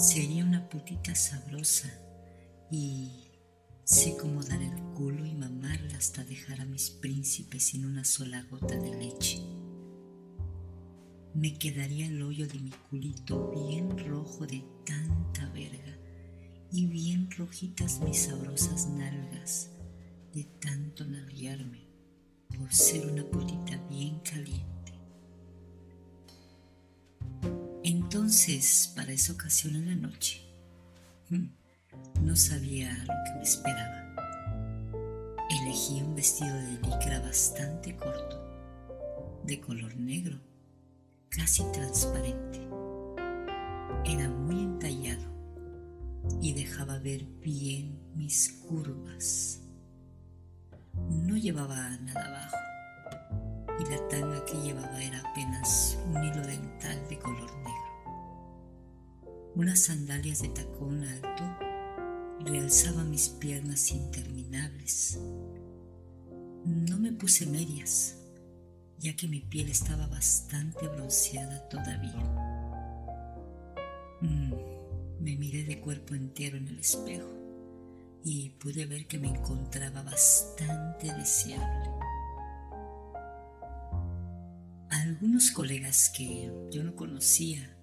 Sería una putita sabrosa y sé cómo dar el culo y mamarla hasta dejar a mis príncipes sin una sola gota de leche. Me quedaría el hoyo de mi culito bien rojo de tanta verga y bien rojitas mis sabrosas nalgas de tanto nalguearme por ser una putita bien caliente. Entonces, para esa ocasión en la noche, hmm, no sabía lo que me esperaba. Elegí un vestido de licra bastante corto, de color negro, casi transparente. Era muy entallado y dejaba ver bien mis curvas. No llevaba nada abajo y la tanga que llevaba era apenas un hilo dental de color negro. Unas sandalias de tacón alto realzaban mis piernas interminables. No me puse medias, ya que mi piel estaba bastante bronceada todavía. Mm, me miré de cuerpo entero en el espejo y pude ver que me encontraba bastante deseable. Algunos colegas que yo no conocía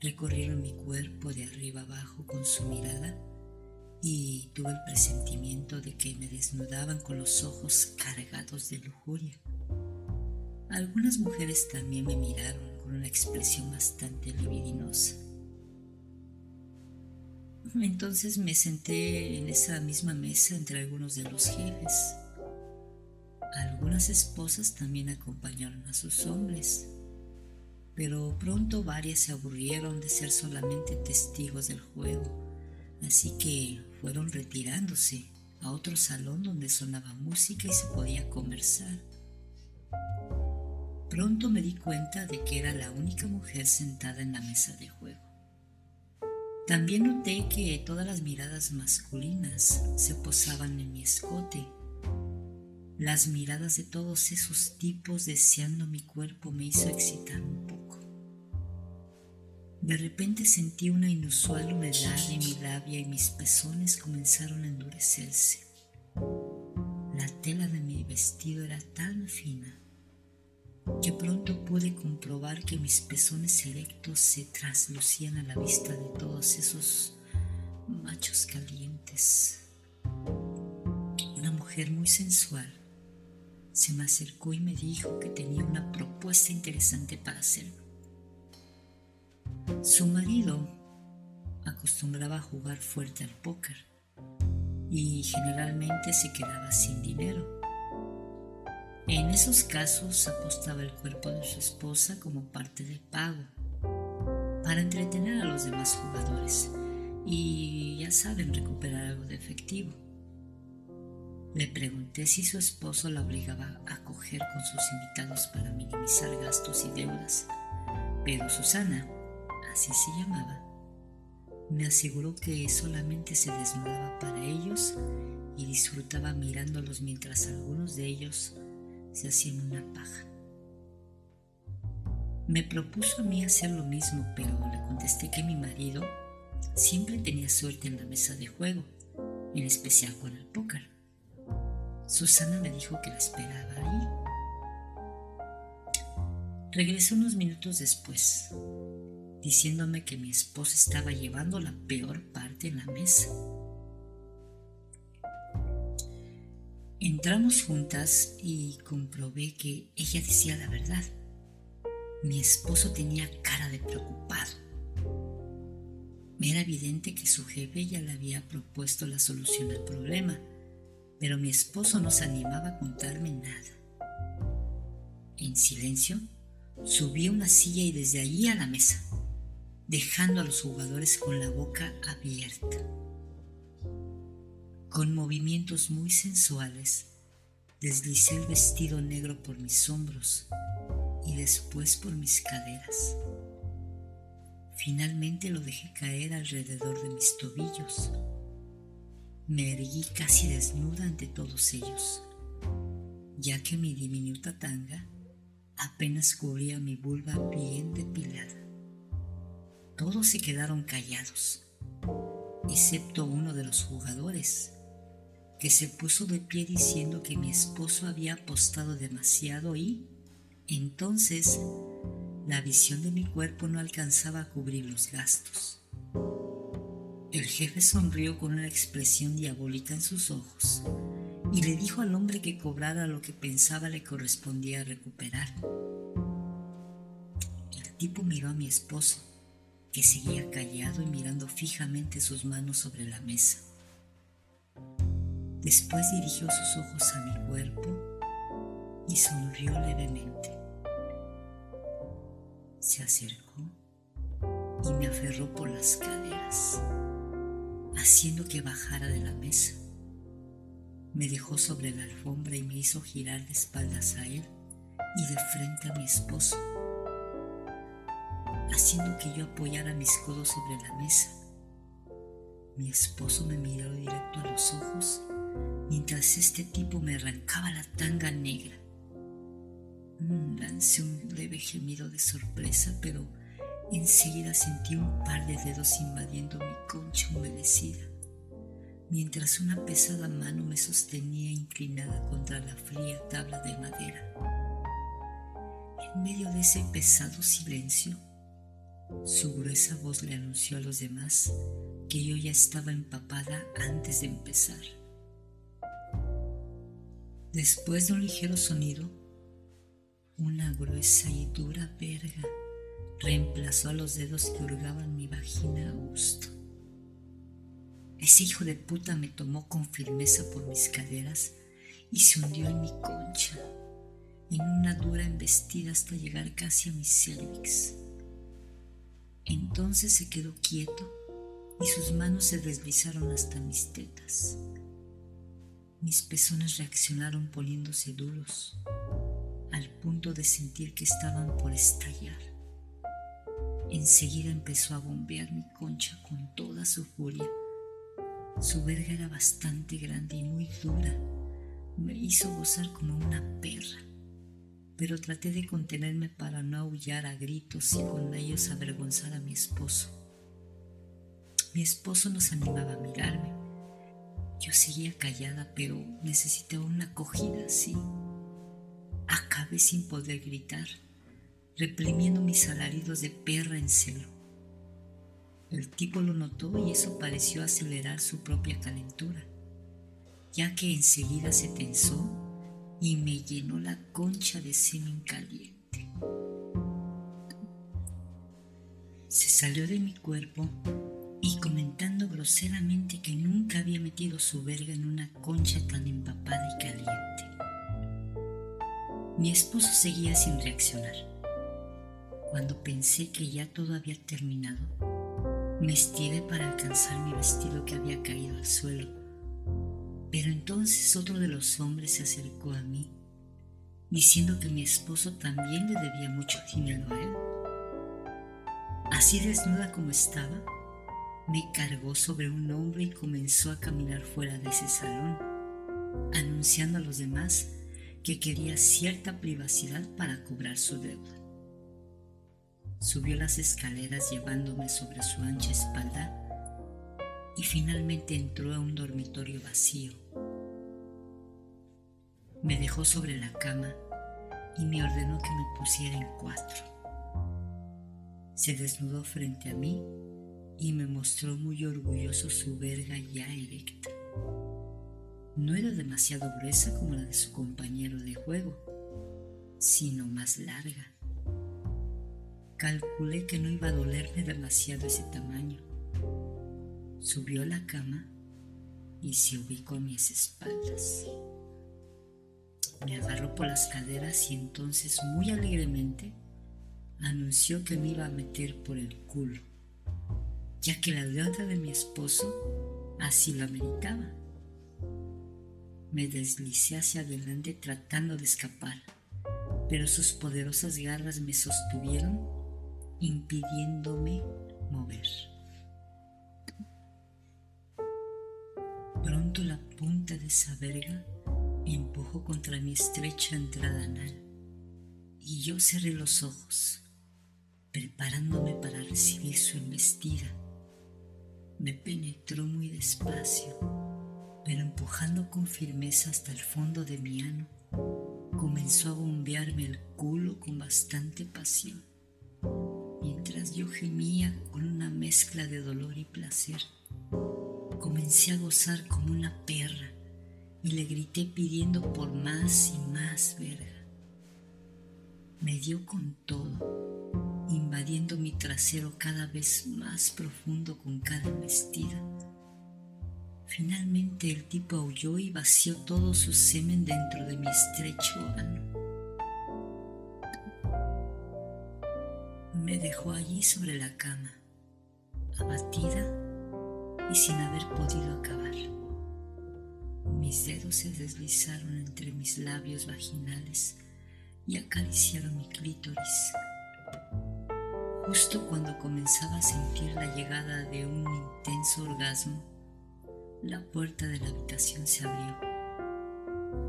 recorrieron mi cuerpo de arriba abajo con su mirada y tuve el presentimiento de que me desnudaban con los ojos cargados de lujuria. Algunas mujeres también me miraron con una expresión bastante libidinosa. Entonces me senté en esa misma mesa entre algunos de los jefes. Algunas esposas también acompañaron a sus hombres, pero pronto varias se aburrieron de ser solamente testigos del juego, así que fueron retirándose a otro salón donde sonaba música y se podía conversar. Pronto me di cuenta de que era la única mujer sentada en la mesa de juego. También noté que todas las miradas masculinas se posaban en mi escote. Las miradas de todos esos tipos deseando mi cuerpo me hizo excitar un poco. De repente sentí una inusual humedad en mi labia y mis pezones comenzaron a endurecerse. La tela de mi vestido era tan fina que pronto pude comprobar que mis pezones erectos se traslucían a la vista de todos esos machos calientes. Una mujer muy sensual se me acercó y me dijo que tenía una propuesta interesante para hacerlo. Su marido acostumbraba a jugar fuerte al póker y generalmente se quedaba sin dinero. En esos casos apostaba el cuerpo de su esposa como parte del pago para entretener a los demás jugadores y ya saben recuperar algo de efectivo. Le pregunté si su esposo la obligaba a coger con sus invitados para minimizar gastos y deudas, pero Susana, así se llamaba, me aseguró que solamente se desnudaba para ellos y disfrutaba mirándolos mientras algunos de ellos se hacían una paja. Me propuso a mí hacer lo mismo, pero le contesté que mi marido siempre tenía suerte en la mesa de juego, en especial con el póker. Susana me dijo que la esperaba ahí. Regresé unos minutos después, diciéndome que mi esposa estaba llevando la peor parte en la mesa. Entramos juntas y comprobé que ella decía la verdad. Mi esposo tenía cara de preocupado. Era evidente que su jefe ya le había propuesto la solución al problema, pero mi esposo no se animaba a contarme nada. En silencio, subí a una silla y desde allí a la mesa, dejando a los jugadores con la boca abierta. Con movimientos muy sensuales, deslicé el vestido negro por mis hombros y después por mis caderas. Finalmente lo dejé caer alrededor de mis tobillos. Me erguí casi desnuda ante todos ellos, ya que mi diminuta tanga apenas cubría mi vulva bien depilada. Todos se quedaron callados, excepto uno de los jugadores, que se puso de pie diciendo que mi esposo había apostado demasiado y, entonces, la visión de mi cuerpo no alcanzaba a cubrir los gastos. El jefe sonrió con una expresión diabólica en sus ojos y le dijo al hombre que cobrara lo que pensaba le correspondía recuperar. El tipo miró a mi esposo, que seguía callado y mirando fijamente sus manos sobre la mesa. Después dirigió sus ojos a mi cuerpo y sonrió levemente. Se acercó y me aferró por las caderas, haciendo que bajara de la mesa. Me dejó sobre la alfombra y me hizo girar de espaldas a él y de frente a mi esposo, haciendo que yo apoyara mis codos sobre la mesa. Mi esposo me miró directo a los ojos mientras este tipo me arrancaba la tanga negra. Mm, lancé un leve gemido de sorpresa, pero enseguida sentí un par de dedos invadiendo mi concha humedecida mientras una pesada mano me sostenía inclinada contra la fría tabla de madera. En medio de ese pesado silencio, su gruesa voz le anunció a los demás que yo ya estaba empapada antes de empezar. Después de un ligero sonido, una gruesa y dura verga reemplazó a los dedos que hurgaban mi vagina a gusto. Ese hijo de puta me tomó con firmeza por mis caderas y se hundió en mi concha, en una dura embestida hasta llegar casi a mis cervix. Entonces se quedó quieto y sus manos se deslizaron hasta mis tetas. Mis pezones reaccionaron poniéndose duros, al punto de sentir que estaban por estallar. Enseguida empezó a bombear mi concha con toda su furia su verga era bastante grande y muy dura. Me hizo gozar como una perra, pero traté de contenerme para no aullar a gritos y con ellos avergonzar a mi esposo. Mi esposo nos animaba a mirarme. Yo seguía callada, pero necesitaba una acogida así. Acabé sin poder gritar, reprimiendo mis alaridos de perra en celo. El tipo lo notó y eso pareció acelerar su propia calentura, ya que enseguida se tensó y me llenó la concha de semen caliente. Se salió de mi cuerpo y comentando groseramente que nunca había metido su verga en una concha tan empapada y caliente. Mi esposo seguía sin reaccionar. Cuando pensé que ya todo había terminado, me estiré para alcanzar mi vestido que había caído al suelo, pero entonces otro de los hombres se acercó a mí, diciendo que mi esposo también le debía mucho dinero a él. Así desnuda como estaba, me cargó sobre un hombro y comenzó a caminar fuera de ese salón, anunciando a los demás que quería cierta privacidad para cobrar su deuda. Subió las escaleras llevándome sobre su ancha espalda y finalmente entró a un dormitorio vacío. Me dejó sobre la cama y me ordenó que me pusiera en cuatro. Se desnudó frente a mí y me mostró muy orgulloso su verga ya erecta. No era demasiado gruesa como la de su compañero de juego, sino más larga Calculé que no iba a dolerme demasiado ese tamaño. Subió a la cama y se ubicó a mis espaldas. Me agarró por las caderas y entonces muy alegremente anunció que me iba a meter por el culo, ya que la deuda de mi esposo así la meritaba. Me deslicé hacia adelante tratando de escapar, pero sus poderosas garras me sostuvieron impidiéndome mover. Pronto la punta de esa verga empujó contra mi estrecha entrada anal y yo cerré los ojos, preparándome para recibir su embestida. Me penetró muy despacio, pero empujando con firmeza hasta el fondo de mi ano, comenzó a bombearme el culo con bastante pasión, mientras yo gemía con una mezcla de dolor y placer. Comencé a gozar como una perra y le grité pidiendo por más y más verga. Me dio con todo, invadiendo mi trasero cada vez más profundo con cada vestida. Finalmente el tipo aulló y vació todo su semen dentro de mi estrecho ano. Me dejó allí sobre la cama, abatida y sin haber podido acabar. Mis dedos se deslizaron entre mis labios vaginales y acariciaron mi clítoris. Justo cuando comenzaba a sentir la llegada de un intenso orgasmo, la puerta de la habitación se abrió.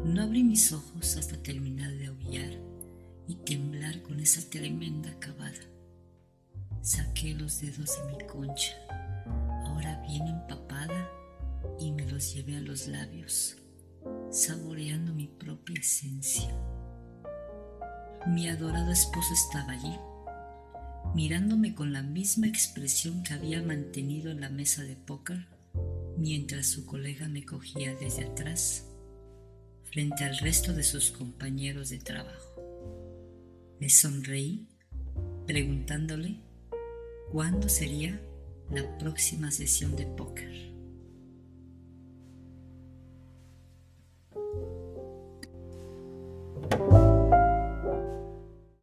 No abrí mis ojos hasta terminar de aullar y temblar con esa tremenda acabada. Saqué los dedos de mi concha, ahora bien empapada, y me los llevé a los labios, saboreando mi propia esencia. Mi adorado esposo estaba allí, mirándome con la misma expresión que había mantenido en la mesa de póker mientras su colega me cogía desde atrás frente al resto de sus compañeros de trabajo. Le sonreí preguntándole cuándo sería la próxima sesión de póker.